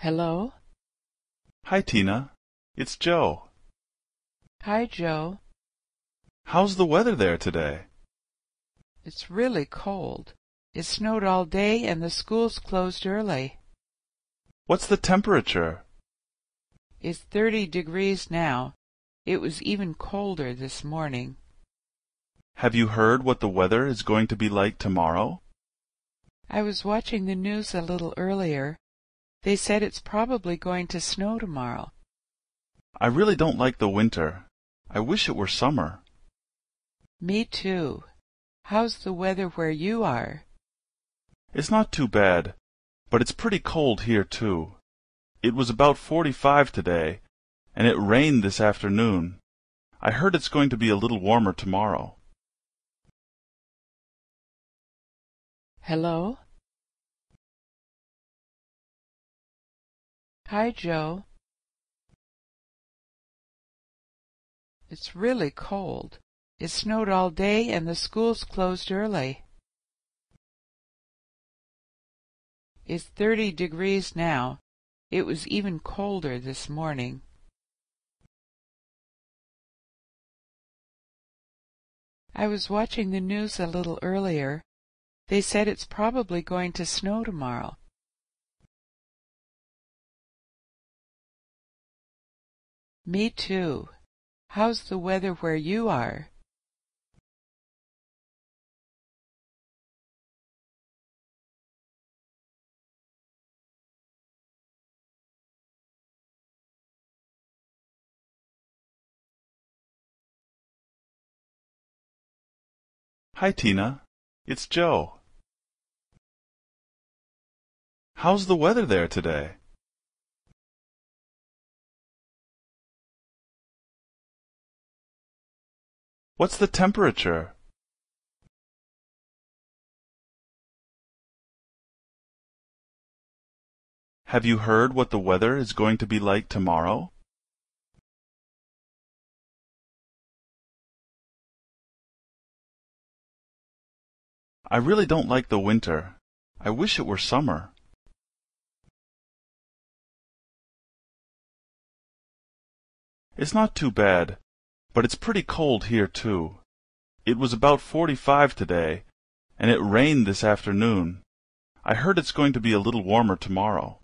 Hello? Hi, Tina. It's Joe. Hi, Joe. How's the weather there today? It's really cold. It snowed all day and the school's closed early. What's the temperature? It's thirty degrees now. It was even colder this morning. Have you heard what the weather is going to be like tomorrow? I was watching the news a little earlier. They said it's probably going to snow tomorrow. I really don't like the winter. I wish it were summer. Me too. How's the weather where you are? It's not too bad, but it's pretty cold here too. It was about forty-five today, and it rained this afternoon. I heard it's going to be a little warmer tomorrow. Hello? Hi, Joe. It's really cold. It snowed all day and the school's closed early. It's thirty degrees now. It was even colder this morning. I was watching the news a little earlier. They said it's probably going to snow tomorrow. Me too. How's the weather where you are? Hi, Tina. It's Joe. How's the weather there today? What's the temperature? Have you heard what the weather is going to be like tomorrow? I really don't like the winter. I wish it were summer. It's not too bad, but it's pretty cold here too. It was about forty-five today, and it rained this afternoon. I heard it's going to be a little warmer tomorrow.